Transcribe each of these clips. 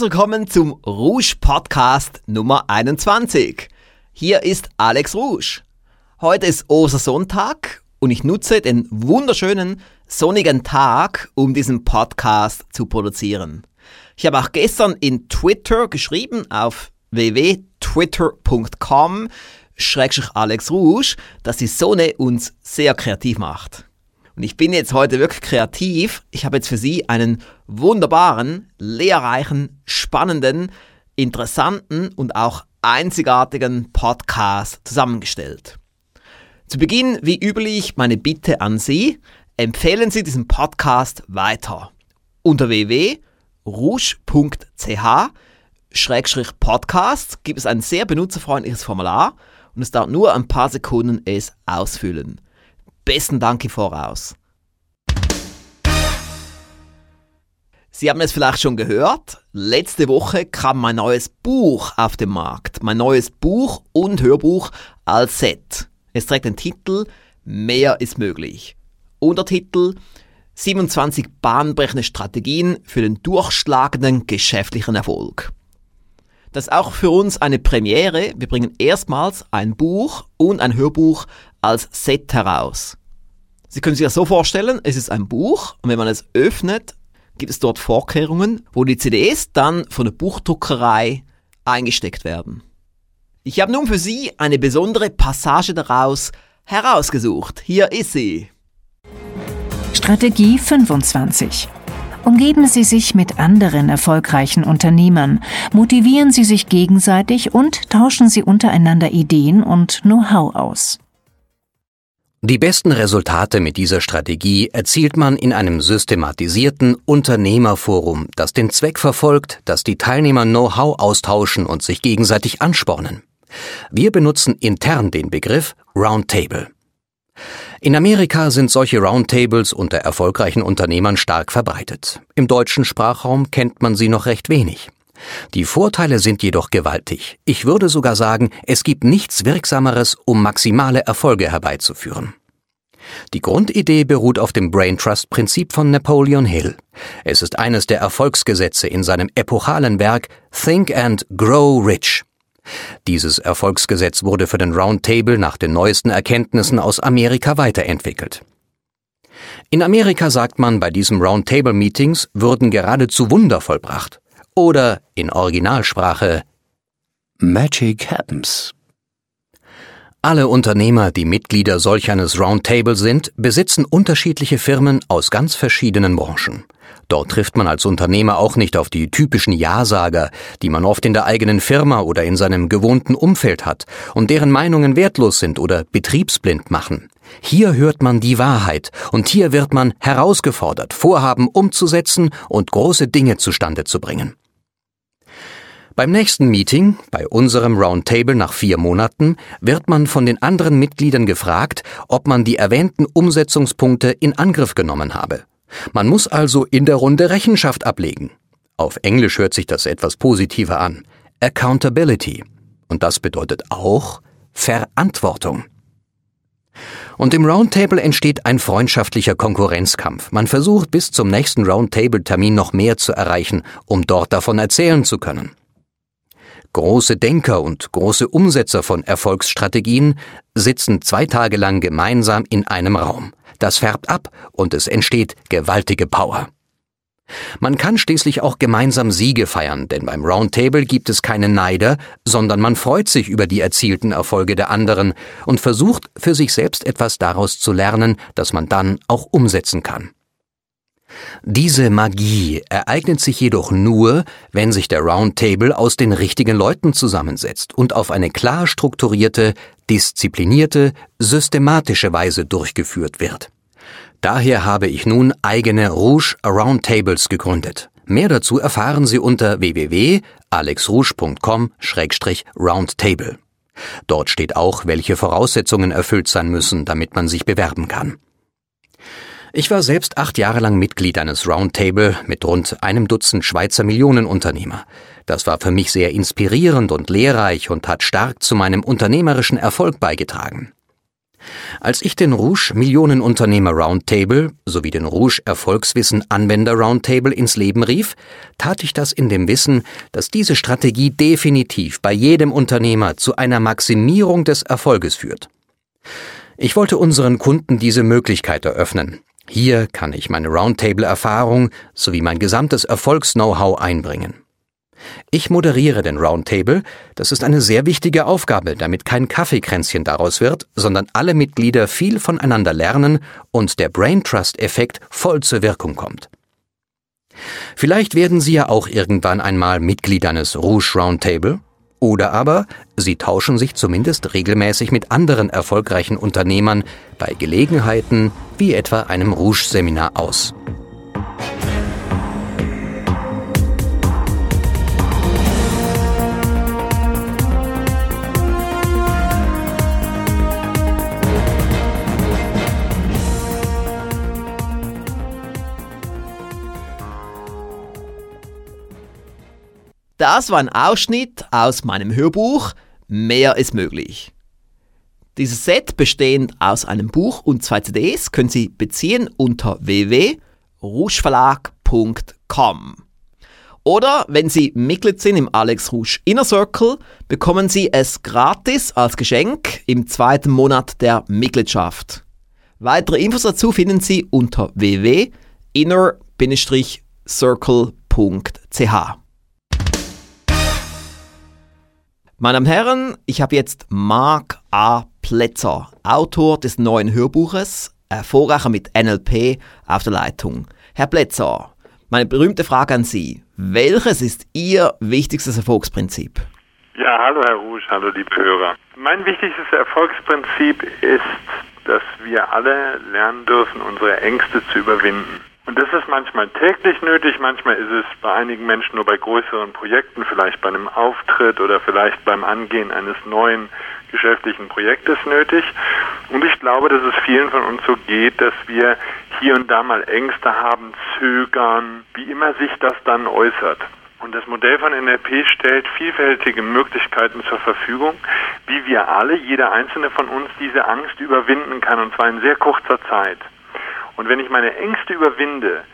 Herzlich willkommen zum Rouge Podcast Nummer 21. Hier ist Alex Rouge. Heute ist Ostersonntag und ich nutze den wunderschönen sonnigen Tag, um diesen Podcast zu produzieren. Ich habe auch gestern in Twitter geschrieben auf www.twitter.com Alex Rouge, dass die Sonne uns sehr kreativ macht. Und ich bin jetzt heute wirklich kreativ. Ich habe jetzt für Sie einen wunderbaren, lehrreichen, spannenden, interessanten und auch einzigartigen Podcast zusammengestellt. Zu Beginn, wie üblich, meine Bitte an Sie, empfehlen Sie diesen Podcast weiter. Unter www.rouge.ch gibt es ein sehr benutzerfreundliches Formular und es dauert nur ein paar Sekunden es ausfüllen besten Dank im Voraus. Sie haben es vielleicht schon gehört, letzte Woche kam mein neues Buch auf den Markt. Mein neues Buch und Hörbuch als Set. Es trägt den Titel Mehr ist möglich. Untertitel 27 bahnbrechende Strategien für den durchschlagenden geschäftlichen Erfolg. Das ist auch für uns eine Premiere. Wir bringen erstmals ein Buch und ein Hörbuch als Set heraus. Sie können sich das so vorstellen, es ist ein Buch und wenn man es öffnet, gibt es dort Vorkehrungen, wo die CDs dann von der Buchdruckerei eingesteckt werden. Ich habe nun für Sie eine besondere Passage daraus herausgesucht. Hier ist sie. Strategie 25. Umgeben Sie sich mit anderen erfolgreichen Unternehmern, motivieren Sie sich gegenseitig und tauschen Sie untereinander Ideen und Know-how aus. Die besten Resultate mit dieser Strategie erzielt man in einem systematisierten Unternehmerforum, das den Zweck verfolgt, dass die Teilnehmer Know-how austauschen und sich gegenseitig anspornen. Wir benutzen intern den Begriff Roundtable. In Amerika sind solche Roundtables unter erfolgreichen Unternehmern stark verbreitet. Im deutschen Sprachraum kennt man sie noch recht wenig. Die Vorteile sind jedoch gewaltig. Ich würde sogar sagen, es gibt nichts Wirksameres, um maximale Erfolge herbeizuführen. Die Grundidee beruht auf dem Brain Trust Prinzip von Napoleon Hill. Es ist eines der Erfolgsgesetze in seinem epochalen Werk Think and Grow Rich. Dieses Erfolgsgesetz wurde für den Roundtable nach den neuesten Erkenntnissen aus Amerika weiterentwickelt. In Amerika sagt man, bei diesem Roundtable Meetings würden geradezu Wunder vollbracht oder in Originalsprache Magic Happens. Alle Unternehmer, die Mitglieder solch eines Roundtable sind, besitzen unterschiedliche Firmen aus ganz verschiedenen Branchen. Dort trifft man als Unternehmer auch nicht auf die typischen Ja-Sager, die man oft in der eigenen Firma oder in seinem gewohnten Umfeld hat und deren Meinungen wertlos sind oder betriebsblind machen. Hier hört man die Wahrheit und hier wird man herausgefordert, Vorhaben umzusetzen und große Dinge zustande zu bringen. Beim nächsten Meeting, bei unserem Roundtable nach vier Monaten, wird man von den anderen Mitgliedern gefragt, ob man die erwähnten Umsetzungspunkte in Angriff genommen habe. Man muss also in der Runde Rechenschaft ablegen. Auf Englisch hört sich das etwas positiver an. Accountability. Und das bedeutet auch Verantwortung. Und im Roundtable entsteht ein freundschaftlicher Konkurrenzkampf. Man versucht bis zum nächsten Roundtable-Termin noch mehr zu erreichen, um dort davon erzählen zu können. Große Denker und große Umsetzer von Erfolgsstrategien sitzen zwei Tage lang gemeinsam in einem Raum. Das färbt ab und es entsteht gewaltige Power. Man kann schließlich auch gemeinsam Siege feiern, denn beim Roundtable gibt es keine Neider, sondern man freut sich über die erzielten Erfolge der anderen und versucht für sich selbst etwas daraus zu lernen, das man dann auch umsetzen kann. Diese Magie ereignet sich jedoch nur, wenn sich der Roundtable aus den richtigen Leuten zusammensetzt und auf eine klar strukturierte, disziplinierte, systematische Weise durchgeführt wird. Daher habe ich nun eigene Rouge Roundtables gegründet. Mehr dazu erfahren Sie unter www.alexrouge.com-roundtable. Dort steht auch, welche Voraussetzungen erfüllt sein müssen, damit man sich bewerben kann. Ich war selbst acht Jahre lang Mitglied eines Roundtable mit rund einem Dutzend Schweizer Millionenunternehmer. Das war für mich sehr inspirierend und lehrreich und hat stark zu meinem unternehmerischen Erfolg beigetragen. Als ich den Rouge Millionenunternehmer Roundtable sowie den Rouge Erfolgswissen Anwender Roundtable ins Leben rief, tat ich das in dem Wissen, dass diese Strategie definitiv bei jedem Unternehmer zu einer Maximierung des Erfolges führt. Ich wollte unseren Kunden diese Möglichkeit eröffnen. Hier kann ich meine Roundtable-Erfahrung sowie mein gesamtes Erfolgs-Know-how einbringen. Ich moderiere den Roundtable. Das ist eine sehr wichtige Aufgabe, damit kein Kaffeekränzchen daraus wird, sondern alle Mitglieder viel voneinander lernen und der Brain Trust-Effekt voll zur Wirkung kommt. Vielleicht werden Sie ja auch irgendwann einmal Mitglied eines Rouge Roundtable. Oder aber Sie tauschen sich zumindest regelmäßig mit anderen erfolgreichen Unternehmern bei Gelegenheiten wie etwa einem Rouge-Seminar aus. Das war ein Ausschnitt aus meinem Hörbuch Mehr ist möglich. Dieses Set bestehend aus einem Buch und zwei CDs können Sie beziehen unter www.rougeverlag.com. Oder wenn Sie Mitglied sind im Alex Rouge Inner Circle, bekommen Sie es gratis als Geschenk im zweiten Monat der Mitgliedschaft. Weitere Infos dazu finden Sie unter www.inner-circle.ch. Meine Damen und Herren, ich habe jetzt Marc A. Plätzer, Autor des neuen Hörbuches, Vorrecher mit NLP, auf der Leitung. Herr Plätzer, meine berühmte Frage an Sie. Welches ist Ihr wichtigstes Erfolgsprinzip? Ja, hallo Herr Rouge, hallo liebe Hörer. Mein wichtigstes Erfolgsprinzip ist, dass wir alle lernen dürfen, unsere Ängste zu überwinden. Und das ist manchmal täglich nötig, manchmal ist es bei einigen Menschen nur bei größeren Projekten, vielleicht bei einem Auftritt oder vielleicht beim Angehen eines neuen geschäftlichen Projektes nötig. Und ich glaube, dass es vielen von uns so geht, dass wir hier und da mal Ängste haben, zögern, wie immer sich das dann äußert. Und das Modell von NLP stellt vielfältige Möglichkeiten zur Verfügung, wie wir alle, jeder einzelne von uns, diese Angst überwinden kann, und zwar in sehr kurzer Zeit. Und wenn ich meine Ängste überwinde,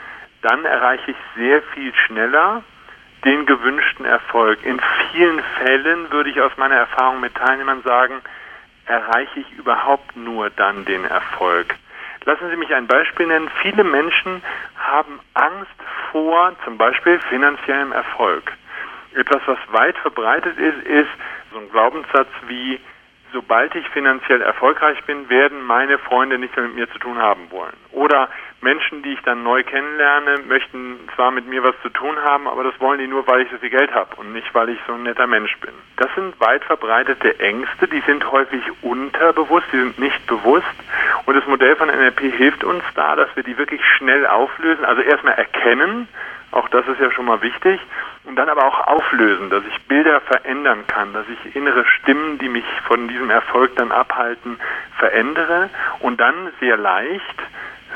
dann erreiche ich sehr viel schneller den gewünschten Erfolg. In vielen Fällen würde ich aus meiner Erfahrung mit Teilnehmern sagen, erreiche ich überhaupt nur dann den Erfolg. Lassen Sie mich ein Beispiel nennen. Viele Menschen haben Angst vor zum Beispiel finanziellem Erfolg. Etwas, was weit verbreitet ist, ist so ein Glaubenssatz wie, sobald ich finanziell erfolgreich bin, werden meine Freunde nichts mehr mit mir zu tun haben wollen. Oder Menschen, die ich dann neu kennenlerne, möchten zwar mit mir was zu tun haben, aber das wollen die nur, weil ich so viel Geld habe und nicht, weil ich so ein netter Mensch bin. Das sind weit verbreitete Ängste, die sind häufig unterbewusst, die sind nicht bewusst. Und das Modell von NLP hilft uns da, dass wir die wirklich schnell auflösen, also erstmal erkennen, auch das ist ja schon mal wichtig. Und dann aber auch auflösen, dass ich Bilder verändern kann, dass ich innere Stimmen, die mich von diesem Erfolg dann abhalten, verändere und dann sehr leicht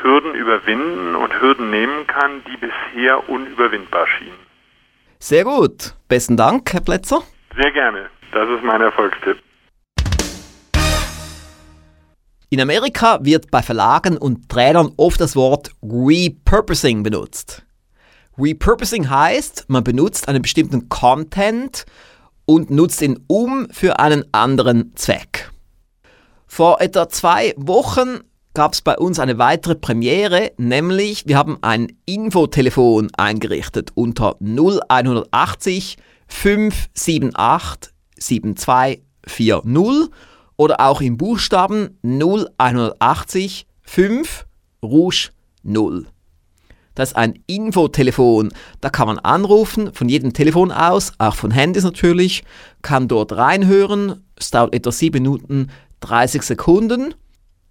Hürden überwinden und Hürden nehmen kann, die bisher unüberwindbar schienen. Sehr gut. Besten Dank, Herr Plätzer. Sehr gerne. Das ist mein Erfolgstipp. In Amerika wird bei Verlagen und Trainern oft das Wort Repurposing benutzt. Repurposing heißt, man benutzt einen bestimmten Content und nutzt ihn um für einen anderen Zweck. Vor etwa zwei Wochen gab es bei uns eine weitere Premiere, nämlich wir haben ein Infotelefon eingerichtet unter 0180 578 7240 oder auch im Buchstaben 0180 5 Rouge 0. Das ist ein Infotelefon. Da kann man anrufen, von jedem Telefon aus, auch von Handys natürlich, kann dort reinhören. Es dauert etwa 7 Minuten 30 Sekunden.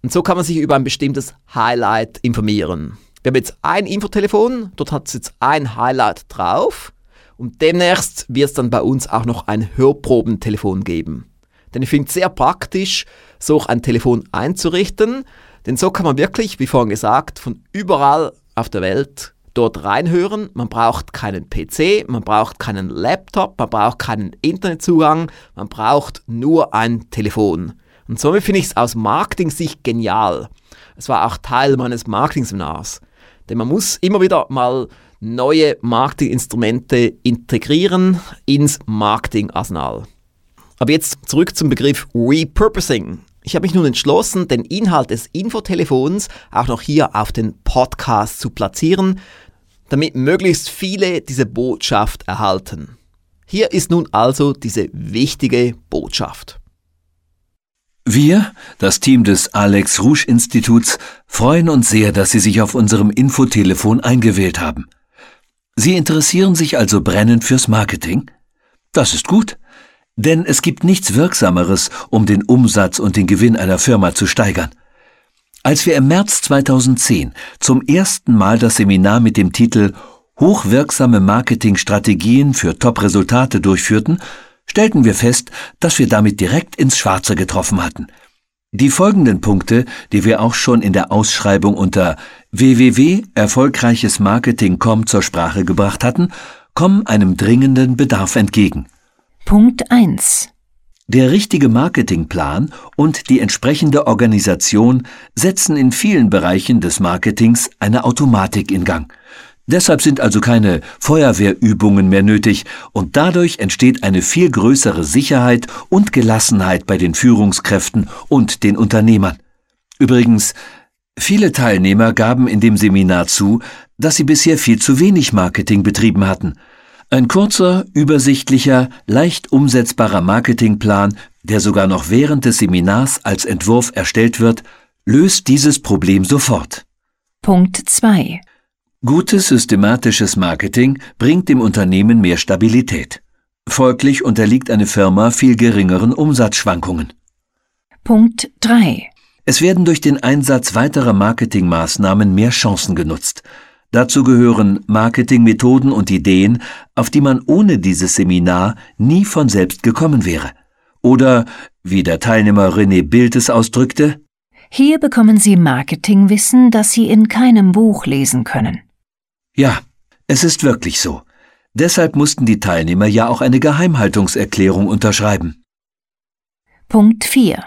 Und so kann man sich über ein bestimmtes Highlight informieren. Wir haben jetzt ein Infotelefon, dort hat es jetzt ein Highlight drauf. Und demnächst wird es dann bei uns auch noch ein Hörprobentelefon geben. Denn ich finde es sehr praktisch, so ein Telefon einzurichten. Denn so kann man wirklich, wie vorhin gesagt, von überall auf der Welt dort reinhören. Man braucht keinen PC, man braucht keinen Laptop, man braucht keinen Internetzugang, man braucht nur ein Telefon. Und somit finde ich es aus Marketing-Sicht genial. Es war auch Teil meines Marketing-Seminars. Denn man muss immer wieder mal neue Marketinginstrumente integrieren ins Marketingarsenal. Aber jetzt zurück zum Begriff Repurposing. Ich habe mich nun entschlossen, den Inhalt des Infotelefons auch noch hier auf den Podcast zu platzieren, damit möglichst viele diese Botschaft erhalten. Hier ist nun also diese wichtige Botschaft. Wir, das Team des Alex Rouge Instituts, freuen uns sehr, dass Sie sich auf unserem Infotelefon eingewählt haben. Sie interessieren sich also brennend fürs Marketing? Das ist gut, denn es gibt nichts Wirksameres, um den Umsatz und den Gewinn einer Firma zu steigern. Als wir im März 2010 zum ersten Mal das Seminar mit dem Titel Hochwirksame Marketingstrategien für Top-Resultate durchführten, stellten wir fest, dass wir damit direkt ins Schwarze getroffen hatten. Die folgenden Punkte, die wir auch schon in der Ausschreibung unter www.erfolgreichesmarketing.com zur Sprache gebracht hatten, kommen einem dringenden Bedarf entgegen. Punkt 1 der richtige Marketingplan und die entsprechende Organisation setzen in vielen Bereichen des Marketings eine Automatik in Gang. Deshalb sind also keine Feuerwehrübungen mehr nötig und dadurch entsteht eine viel größere Sicherheit und Gelassenheit bei den Führungskräften und den Unternehmern. Übrigens, viele Teilnehmer gaben in dem Seminar zu, dass sie bisher viel zu wenig Marketing betrieben hatten – ein kurzer, übersichtlicher, leicht umsetzbarer Marketingplan, der sogar noch während des Seminars als Entwurf erstellt wird, löst dieses Problem sofort. Punkt 2 Gutes systematisches Marketing bringt dem Unternehmen mehr Stabilität. Folglich unterliegt eine Firma viel geringeren Umsatzschwankungen. Punkt 3 Es werden durch den Einsatz weiterer Marketingmaßnahmen mehr Chancen genutzt. Dazu gehören Marketingmethoden und Ideen, auf die man ohne dieses Seminar nie von selbst gekommen wäre. Oder, wie der Teilnehmer René Bild es ausdrückte, Hier bekommen Sie Marketingwissen, das Sie in keinem Buch lesen können. Ja, es ist wirklich so. Deshalb mussten die Teilnehmer ja auch eine Geheimhaltungserklärung unterschreiben. Punkt 4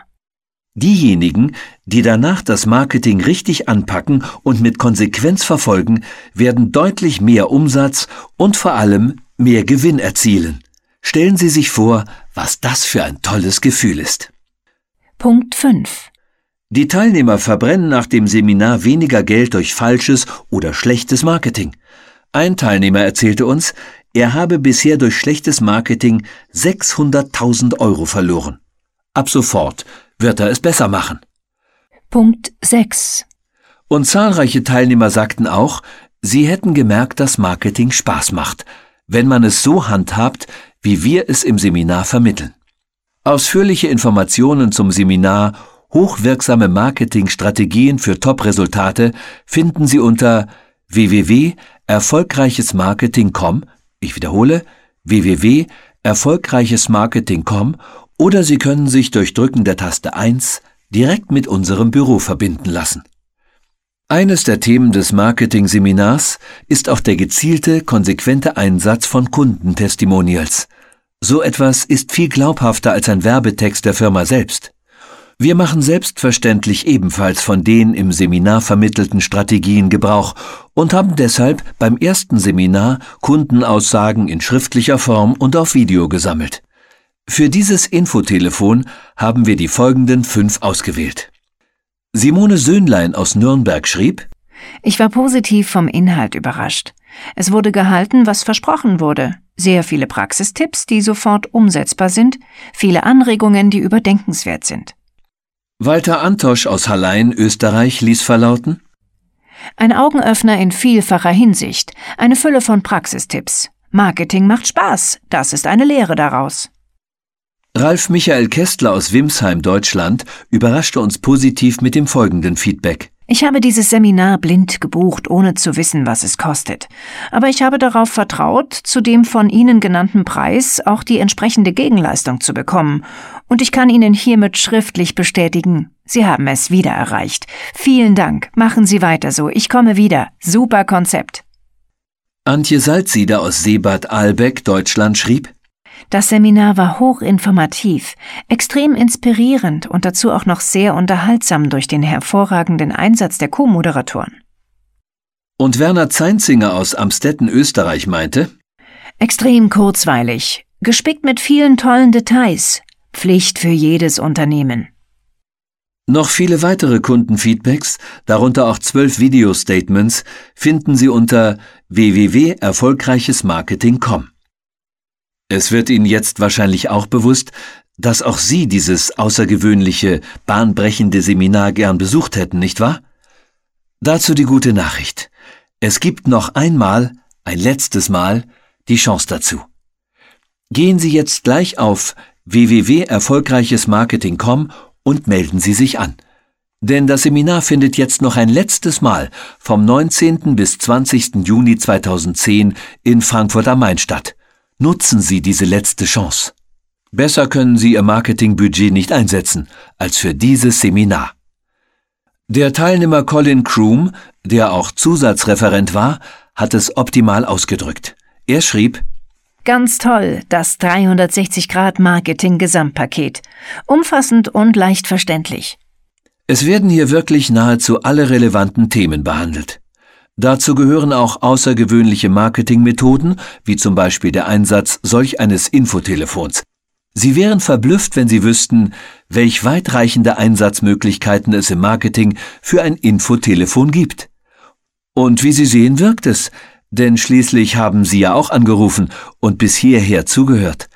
Diejenigen, die danach das Marketing richtig anpacken und mit Konsequenz verfolgen, werden deutlich mehr Umsatz und vor allem mehr Gewinn erzielen. Stellen Sie sich vor, was das für ein tolles Gefühl ist. Punkt 5 Die Teilnehmer verbrennen nach dem Seminar weniger Geld durch falsches oder schlechtes Marketing. Ein Teilnehmer erzählte uns, er habe bisher durch schlechtes Marketing 600.000 Euro verloren. Ab sofort wird er es besser machen. Punkt 6 Und zahlreiche Teilnehmer sagten auch, sie hätten gemerkt, dass Marketing Spaß macht, wenn man es so handhabt, wie wir es im Seminar vermitteln. Ausführliche Informationen zum Seminar Hochwirksame Marketingstrategien für Top-Resultate finden Sie unter www.erfolgreichesmarketing.com, ich wiederhole, www.erfolgreichesmarketing.com oder Sie können sich durch Drücken der Taste 1 direkt mit unserem Büro verbinden lassen. Eines der Themen des Marketing-Seminars ist auch der gezielte, konsequente Einsatz von Kundentestimonials. So etwas ist viel glaubhafter als ein Werbetext der Firma selbst. Wir machen selbstverständlich ebenfalls von den im Seminar vermittelten Strategien Gebrauch und haben deshalb beim ersten Seminar Kundenaussagen in schriftlicher Form und auf Video gesammelt. Für dieses Infotelefon haben wir die folgenden fünf ausgewählt. Simone Söhnlein aus Nürnberg schrieb, Ich war positiv vom Inhalt überrascht. Es wurde gehalten, was versprochen wurde. Sehr viele Praxistipps, die sofort umsetzbar sind, viele Anregungen, die überdenkenswert sind. Walter Antosch aus Hallein, Österreich, ließ verlauten, Ein Augenöffner in vielfacher Hinsicht, eine Fülle von Praxistipps. Marketing macht Spaß, das ist eine Lehre daraus. Ralf Michael Kästler aus Wimsheim, Deutschland, überraschte uns positiv mit dem folgenden Feedback. Ich habe dieses Seminar blind gebucht, ohne zu wissen, was es kostet. Aber ich habe darauf vertraut, zu dem von Ihnen genannten Preis auch die entsprechende Gegenleistung zu bekommen. Und ich kann Ihnen hiermit schriftlich bestätigen, Sie haben es wieder erreicht. Vielen Dank. Machen Sie weiter so. Ich komme wieder. Super Konzept. Antje Salzieder aus Seebad Albeck, Deutschland schrieb, Das Seminar war hochinformativ, extrem inspirierend und dazu auch noch sehr unterhaltsam durch den hervorragenden Einsatz der Co-Moderatoren. Und Werner Zeinzinger aus Amstetten, Österreich meinte, Extrem kurzweilig, gespickt mit vielen tollen Details, Pflicht für jedes Unternehmen. Noch viele weitere Kundenfeedbacks, darunter auch zwölf Video-Statements, finden Sie unter www.erfolgreichesmarketing.com. Es wird Ihnen jetzt wahrscheinlich auch bewusst, dass auch Sie dieses außergewöhnliche, bahnbrechende Seminar gern besucht hätten, nicht wahr? Dazu die gute Nachricht. Es gibt noch einmal, ein letztes Mal, die Chance dazu. Gehen Sie jetzt gleich auf www.erfolgreichesmarketing.com und melden Sie sich an. Denn das Seminar findet jetzt noch ein letztes Mal vom 19. bis 20. Juni 2010 in Frankfurt am Main statt. Nutzen Sie diese letzte Chance. Besser können Sie Ihr Marketingbudget nicht einsetzen als für dieses Seminar. Der Teilnehmer Colin Kroom, der auch Zusatzreferent war, hat es optimal ausgedrückt. Er schrieb, Ganz toll, das 360-Grad-Marketing-Gesamtpaket. Umfassend und leicht verständlich. Es werden hier wirklich nahezu alle relevanten Themen behandelt. Dazu gehören auch außergewöhnliche Marketingmethoden, wie zum Beispiel der Einsatz solch eines Infotelefons. Sie wären verblüfft, wenn Sie wüssten, welch weitreichende Einsatzmöglichkeiten es im Marketing für ein Infotelefon gibt. Und wie Sie sehen, wirkt es, denn schließlich haben Sie ja auch angerufen und bis hierher zugehört.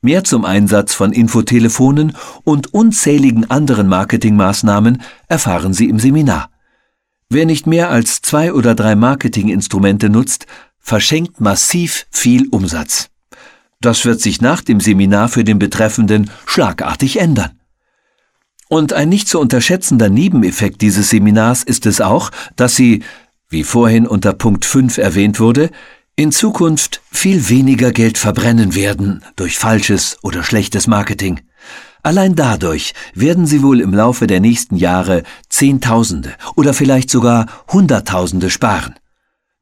Mehr zum Einsatz von Infotelefonen und unzähligen anderen Marketingmaßnahmen erfahren Sie im Seminar. Wer nicht mehr als zwei oder drei Marketinginstrumente nutzt, verschenkt massiv viel Umsatz. Das wird sich nach dem Seminar für den Betreffenden schlagartig ändern. Und ein nicht zu unterschätzender Nebeneffekt dieses Seminars ist es auch, dass Sie, wie vorhin unter Punkt 5 erwähnt wurde, in Zukunft viel weniger Geld verbrennen werden durch falsches oder schlechtes Marketing. Allein dadurch werden Sie wohl im Laufe der nächsten Jahre Zehntausende oder vielleicht sogar Hunderttausende sparen.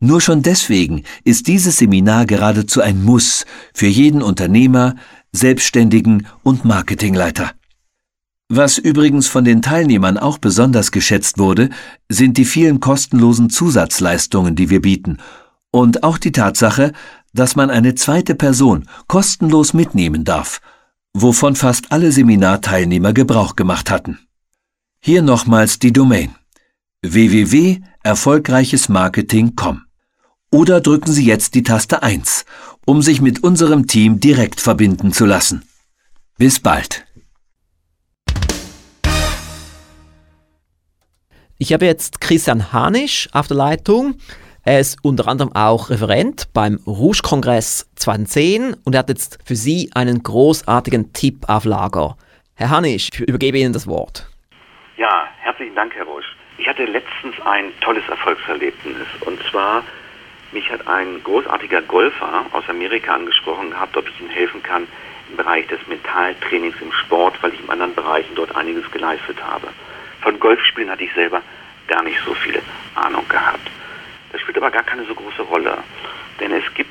Nur schon deswegen ist dieses Seminar geradezu ein Muss für jeden Unternehmer, Selbstständigen und Marketingleiter. Was übrigens von den Teilnehmern auch besonders geschätzt wurde, sind die vielen kostenlosen Zusatzleistungen, die wir bieten, und auch die Tatsache, dass man eine zweite Person kostenlos mitnehmen darf – wovon fast alle Seminarteilnehmer Gebrauch gemacht hatten. Hier nochmals die Domain www.erfolgreichesmarketing.com oder drücken Sie jetzt die Taste 1, um sich mit unserem Team direkt verbinden zu lassen. Bis bald. Ich habe jetzt Christian Hanisch auf der Leitung. Er ist unter anderem auch Referent beim Rouge-Kongress 2010 und er hat jetzt für Sie einen großartigen Tipp auf Lager. Herr Hanisch, ich übergebe Ihnen das Wort. Ja, herzlichen Dank, Herr Rouge. Ich hatte letztens ein tolles Erfolgserlebnis und zwar mich hat ein großartiger Golfer aus Amerika angesprochen gehabt, ob ich ihm helfen kann im Bereich des Mentaltrainings im Sport, weil ich in anderen Bereichen dort einiges geleistet habe. Von Golfspielen hatte ich selber gar nicht so viele Ahnung gehabt. Das spielt aber gar keine so große Rolle. Denn es gibt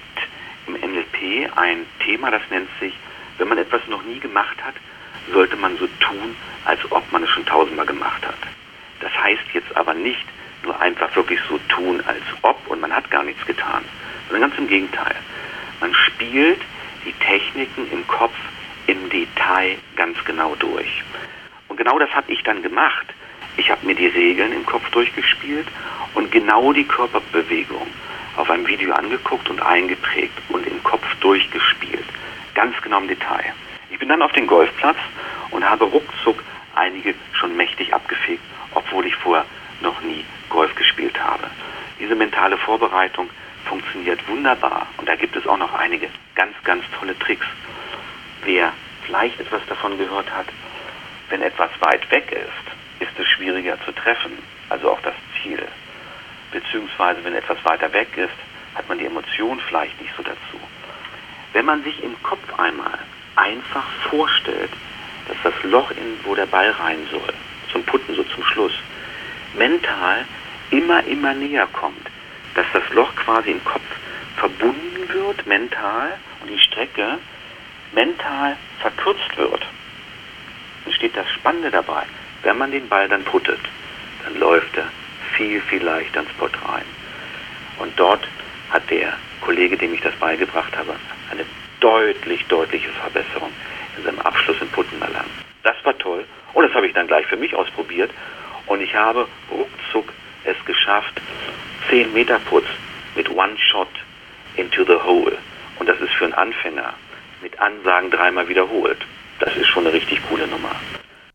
im NLP ein Thema, das nennt sich, wenn man etwas noch nie gemacht hat, sollte man so tun, als ob man es schon tausendmal gemacht hat. Das heißt jetzt aber nicht nur einfach wirklich so tun, als ob und man hat gar nichts getan, sondern ganz im Gegenteil. Man spielt die Techniken im Kopf im Detail ganz genau durch. Und genau das habe ich dann gemacht. Ich habe mir die Regeln im Kopf durchgespielt und genau die Körperbewegung auf einem Video angeguckt und eingeprägt und im Kopf durchgespielt. Ganz genau im Detail. Ich bin dann auf den Golfplatz und habe ruckzuck einige schon mächtig abgefegt, obwohl ich vorher noch nie Golf gespielt habe. Diese mentale Vorbereitung funktioniert wunderbar und da gibt es auch noch einige ganz, ganz tolle Tricks. Wer vielleicht etwas davon gehört hat, wenn etwas weit weg ist, ist es schwieriger zu treffen, also auch das Ziel beziehungsweise wenn etwas weiter weg ist, hat man die Emotion vielleicht nicht so dazu. Wenn man sich im Kopf einmal einfach vorstellt, dass das Loch, in, wo der Ball rein soll, zum Putten, so zum Schluss, mental immer, immer näher kommt, dass das Loch quasi im Kopf verbunden wird, mental, und die Strecke mental verkürzt wird, dann steht das Spannende dabei. Wenn man den Ball dann puttet, dann läuft er viel, viel leichter ins Pott rein. Und dort hat der Kollege, dem ich das beigebracht habe, eine deutlich, deutliche Verbesserung in seinem Abschluss im Putten erlangt. Das war toll. Und das habe ich dann gleich für mich ausprobiert. Und ich habe ruckzuck es geschafft, 10 Meter Putz mit One Shot into the Hole. Und das ist für einen Anfänger mit Ansagen dreimal wiederholt. Das ist schon eine richtig coole Nummer.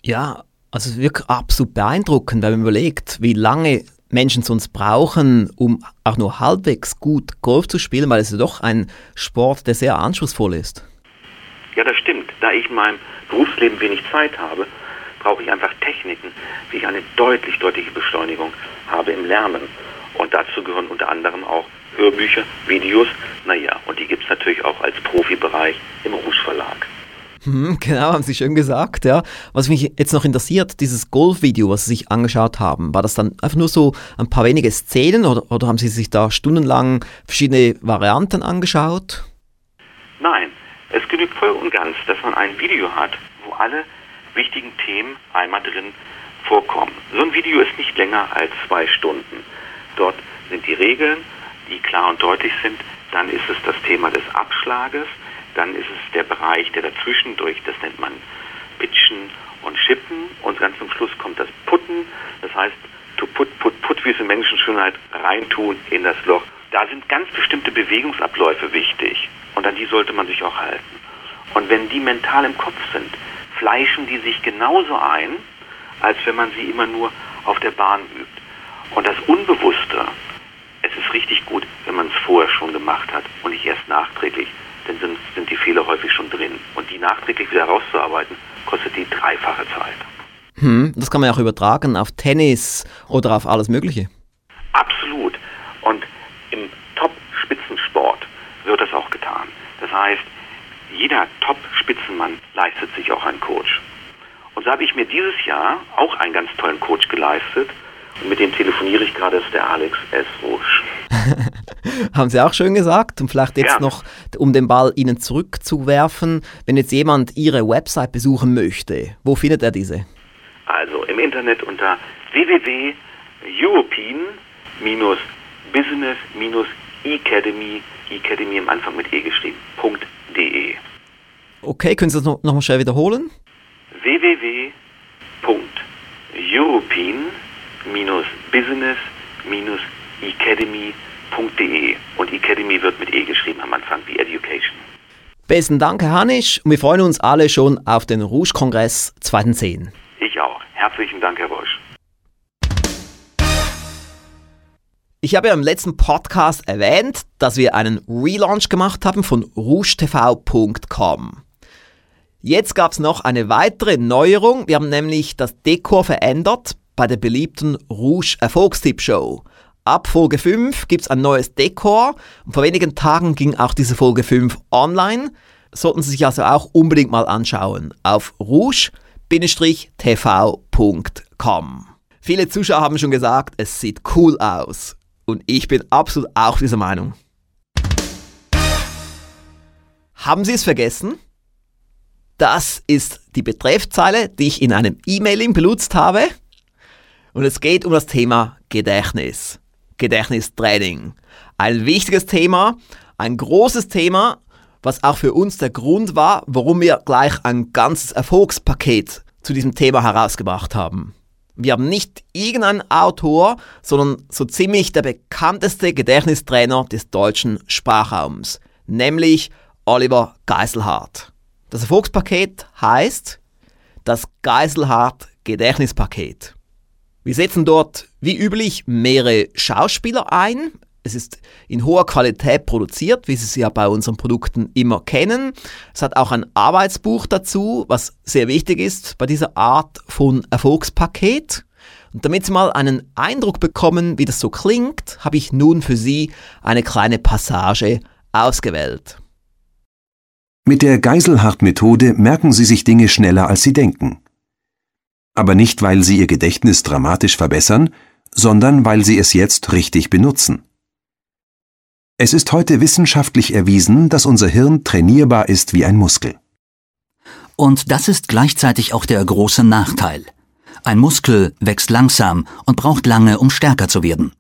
Ja, also es ist wirklich absolut beeindruckend, wenn man überlegt, wie lange Menschen sonst brauchen, um auch nur halbwegs gut Golf zu spielen, weil es ja doch ein Sport, der sehr anspruchsvoll ist. Ja, das stimmt. Da ich in meinem Berufsleben wenig Zeit habe, brauche ich einfach Techniken, wie ich eine deutlich, deutliche Beschleunigung habe im Lernen. Und dazu gehören unter anderem auch Hörbücher, Videos, naja, und die gibt es natürlich auch als Profibereich im Rouge Verlag. Hm, genau, haben Sie schön gesagt, ja. Was mich jetzt noch interessiert, dieses Golf-Video, was Sie sich angeschaut haben, war das dann einfach nur so ein paar wenige Szenen oder, oder haben Sie sich da stundenlang verschiedene Varianten angeschaut? Nein, es genügt voll und ganz, dass man ein Video hat, wo alle wichtigen Themen einmal drin vorkommen. So ein Video ist nicht länger als zwei Stunden. Dort sind die Regeln, die klar und deutlich sind. Dann ist es das Thema des Abschlages. Dann ist es der Bereich, der dazwischen durch, das nennt man Pitchen und Schippen. Und ganz zum Schluss kommt das Putten. Das heißt, to put, put, put, wie es in Menschenschönheit reintun in das Loch. Da sind ganz bestimmte Bewegungsabläufe wichtig. Und an die sollte man sich auch halten. Und wenn die mental im Kopf sind, fleischen die sich genauso ein, als wenn man sie immer nur auf der Bahn übt. Und das Unbewusste, es ist richtig gut, wenn man es vorher schon gemacht hat und nicht erst nachträglich, denn sonst sind die Fehler häufig schon drin. Und die nachträglich wieder rauszuarbeiten, kostet die dreifache Zeit. Hm, das kann man ja auch übertragen auf Tennis oder auf alles Mögliche. Absolut. Und im Top-Spitzensport wird das auch getan. Das heißt, jeder Top-Spitzenmann leistet sich auch einen Coach. Und so habe ich mir dieses Jahr auch einen ganz tollen Coach geleistet. Und mit dem telefoniere ich gerade, das ist der Alex S. Rusch. Haben Sie auch schön gesagt. Und vielleicht jetzt Ja. noch, um den Ball Ihnen zurückzuwerfen, wenn jetzt jemand Ihre Website besuchen möchte, wo findet er diese? Also im Internet unter www.european-business-academy, Academy am Anfang mit E geschrieben, .de. Okay, können Sie das noch, noch mal schnell wiederholen? www.european-business-academy.de und Academy wird mit E geschrieben am Anfang wie Education. Besten Dank, Herr Hanisch. Und wir freuen uns alle schon auf den Rouge-Kongress 2010. Ich auch. Herzlichen Dank, Herr Bosch. Ich habe ja im letzten Podcast erwähnt, dass wir einen Relaunch gemacht haben von rougetv.com. Jetzt gab es noch eine weitere Neuerung. Wir haben nämlich das Dekor verändert bei der beliebten Rouge Erfolgstipp Show. Ab Folge 5 gibt es ein neues Dekor und vor wenigen Tagen ging auch diese Folge 5 online. Sollten Sie sich also auch unbedingt mal anschauen auf rouge-tv.com. Viele Zuschauer haben schon gesagt, es sieht cool aus. Und ich bin absolut auch dieser Meinung. Haben Sie es vergessen? Das ist die Betreffzeile, die ich in einem E-Mailing benutzt habe. Und es geht um das Thema Gedächtnis. Gedächtnistraining. Ein wichtiges Thema, ein großes Thema, was auch für uns der Grund war, warum wir gleich ein ganzes Erfolgspaket zu diesem Thema herausgebracht haben. Wir haben nicht irgendeinen Autor, sondern so ziemlich der bekannteste Gedächtnistrainer des deutschen Sprachraums, nämlich Oliver Geiselhardt. Das Erfolgspaket heißt das Geiselhardt Gedächtnispaket. Wir setzen dort wie üblich mehrere Schauspieler ein. Es ist in hoher Qualität produziert, wie Sie es ja bei unseren Produkten immer kennen. Es hat auch ein Arbeitsbuch dazu, was sehr wichtig ist bei dieser Art von Erfolgspaket. Und damit Sie mal einen Eindruck bekommen, wie das so klingt, habe ich nun für Sie eine kleine Passage ausgewählt. Mit der Geiselhardt-Methode merken Sie sich Dinge schneller, als Sie denken. Aber nicht, weil Sie Ihr Gedächtnis dramatisch verbessern, sondern weil Sie es jetzt richtig benutzen. Es ist heute wissenschaftlich erwiesen, dass unser Hirn trainierbar ist wie ein Muskel. Und das ist gleichzeitig auch der große Nachteil. Ein Muskel wächst langsam und braucht lange, um stärker zu werden.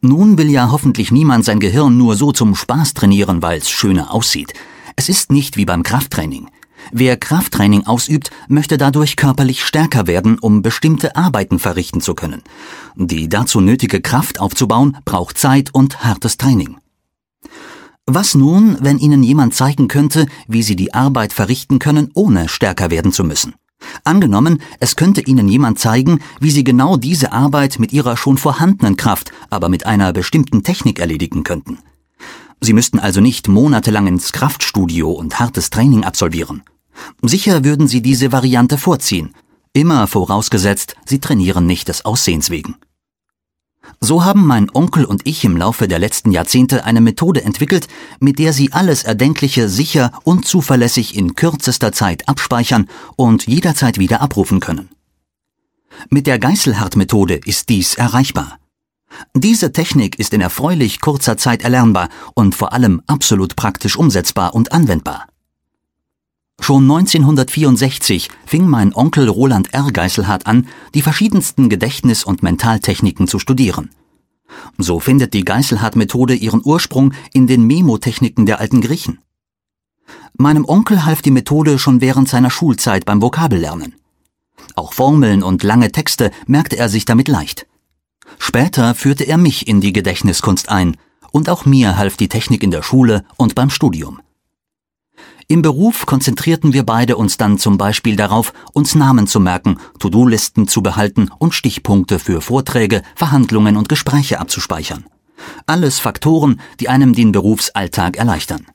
Nun will ja hoffentlich niemand sein Gehirn nur so zum Spaß trainieren, weil es schöner aussieht. Es ist nicht wie beim Krafttraining. Wer Krafttraining ausübt, möchte dadurch körperlich stärker werden, um bestimmte Arbeiten verrichten zu können. Die dazu nötige Kraft aufzubauen, braucht Zeit und hartes Training. Was nun, wenn Ihnen jemand zeigen könnte, wie Sie die Arbeit verrichten können, ohne stärker werden zu müssen? Angenommen, es könnte Ihnen jemand zeigen, wie Sie genau diese Arbeit mit Ihrer schon vorhandenen Kraft, aber mit einer bestimmten Technik erledigen könnten. Sie müssten also nicht monatelang ins Kraftstudio und hartes Training absolvieren. Sicher würden Sie diese Variante vorziehen, immer vorausgesetzt, Sie trainieren nicht des Aussehens wegen. So haben mein Onkel und ich im Laufe der letzten Jahrzehnte eine Methode entwickelt, mit der Sie alles Erdenkliche sicher und zuverlässig in kürzester Zeit abspeichern und jederzeit wieder abrufen können. Mit der Geißelhardt-Methode ist dies erreichbar. Diese Technik ist in erfreulich kurzer Zeit erlernbar und vor allem absolut praktisch umsetzbar und anwendbar. Schon 1964 fing mein Onkel Roland R. Geißelhardt an, die verschiedensten Gedächtnis- und Mentaltechniken zu studieren. So findet die Geißelhardt-Methode ihren Ursprung in den Memotechniken der alten Griechen. Meinem Onkel half die Methode schon während seiner Schulzeit beim Vokabellernen. Auch Formeln und lange Texte merkte er sich damit leicht. Später führte er mich in die Gedächtniskunst ein, und auch mir half die Technik in der Schule und beim Studium. Im Beruf konzentrierten wir beide uns dann zum Beispiel darauf, uns Namen zu merken, To-Do-Listen zu behalten und Stichpunkte für Vorträge, Verhandlungen und Gespräche abzuspeichern. Alles Faktoren, die einem den Berufsalltag erleichtern.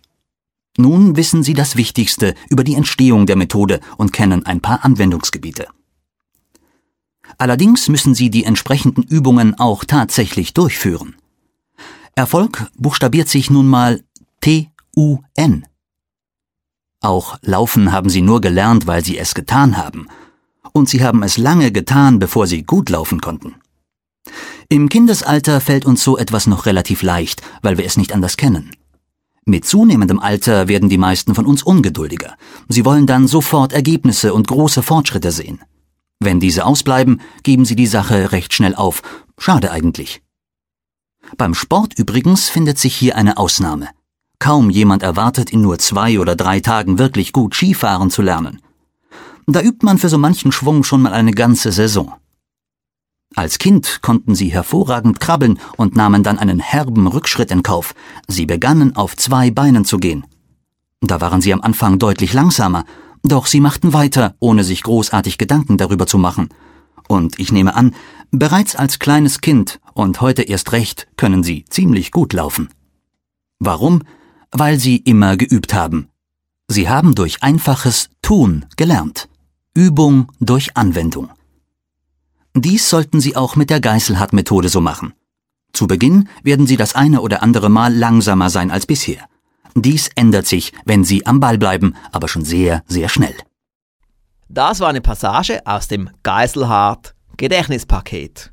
Nun wissen Sie das Wichtigste über die Entstehung der Methode und kennen ein paar Anwendungsgebiete. Allerdings müssen Sie die entsprechenden Übungen auch tatsächlich durchführen. Erfolg buchstabiert sich nun mal T-U-N. Auch Laufen haben Sie nur gelernt, weil Sie es getan haben. Und Sie haben es lange getan, bevor Sie gut laufen konnten. Im Kindesalter fällt uns so etwas noch relativ leicht, weil wir es nicht anders kennen. Mit zunehmendem Alter werden die meisten von uns ungeduldiger. Sie wollen dann sofort Ergebnisse und große Fortschritte sehen. Wenn diese ausbleiben, geben sie die Sache recht schnell auf. Schade eigentlich. Beim Sport übrigens findet sich hier eine Ausnahme. Kaum jemand erwartet, in nur zwei oder drei Tagen wirklich gut Skifahren zu lernen. Da übt man für so manchen Schwung schon mal eine ganze Saison. Als Kind konnten sie hervorragend krabbeln und nahmen dann einen herben Rückschritt in Kauf. Sie begannen auf zwei Beinen zu gehen. Da waren sie am Anfang deutlich langsamer, doch sie machten weiter, ohne sich großartig Gedanken darüber zu machen. Und ich nehme an, bereits als kleines Kind und heute erst recht können sie ziemlich gut laufen. Warum? Weil sie immer geübt haben. Sie haben durch einfaches Tun gelernt. Übung durch Anwendung. Dies sollten Sie auch mit der Geißelhardt-Methode so machen. Zu Beginn werden Sie das eine oder andere Mal langsamer sein als bisher. Dies ändert sich, wenn Sie am Ball bleiben, aber schon sehr, sehr schnell. Das war eine Passage aus dem Geiselhardt Gedächtnispaket.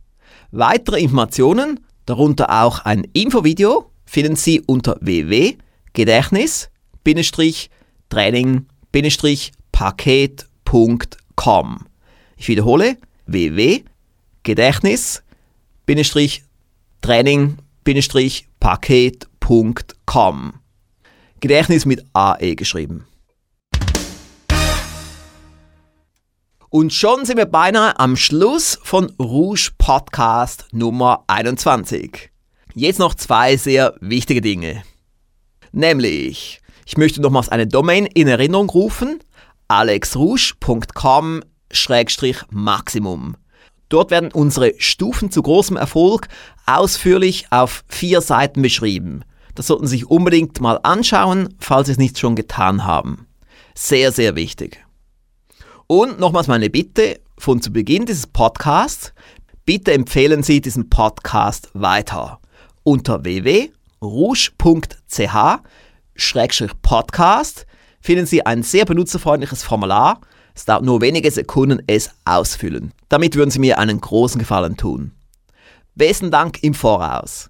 Weitere Informationen, darunter auch ein Infovideo, finden Sie unter www.gedächtnis-training-paket.com. Ich wiederhole www.gedächtnis-training-paket.com. Gedächtnis mit AE geschrieben. Und schon sind wir beinahe am Schluss von Rouge Podcast Nummer 21. Jetzt noch zwei sehr wichtige Dinge. Nämlich, ich möchte nochmals eine Domain in Erinnerung rufen, alexrouge.com-maximum. Dort werden unsere Stufen zu großem Erfolg ausführlich auf vier Seiten beschrieben. Das sollten Sie sich unbedingt mal anschauen, falls Sie es nicht schon getan haben. Sehr, sehr wichtig. Und nochmals meine Bitte von zu Beginn dieses Podcasts, bitte empfehlen Sie diesen Podcast weiter. Unter www.rouge.ch-podcast finden Sie ein sehr benutzerfreundliches Formular. Es dauert nur wenige Sekunden, es ausfüllen. Damit würden Sie mir einen großen Gefallen tun. Besten Dank im Voraus.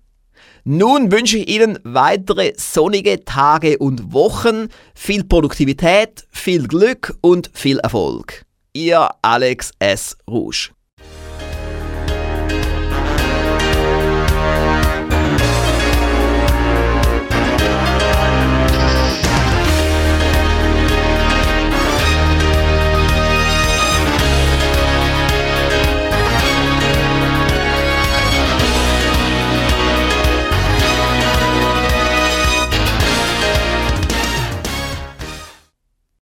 Nun wünsche ich Ihnen weitere sonnige Tage und Wochen, viel Produktivität, viel Glück und viel Erfolg. Ihr Alex S. Rouge.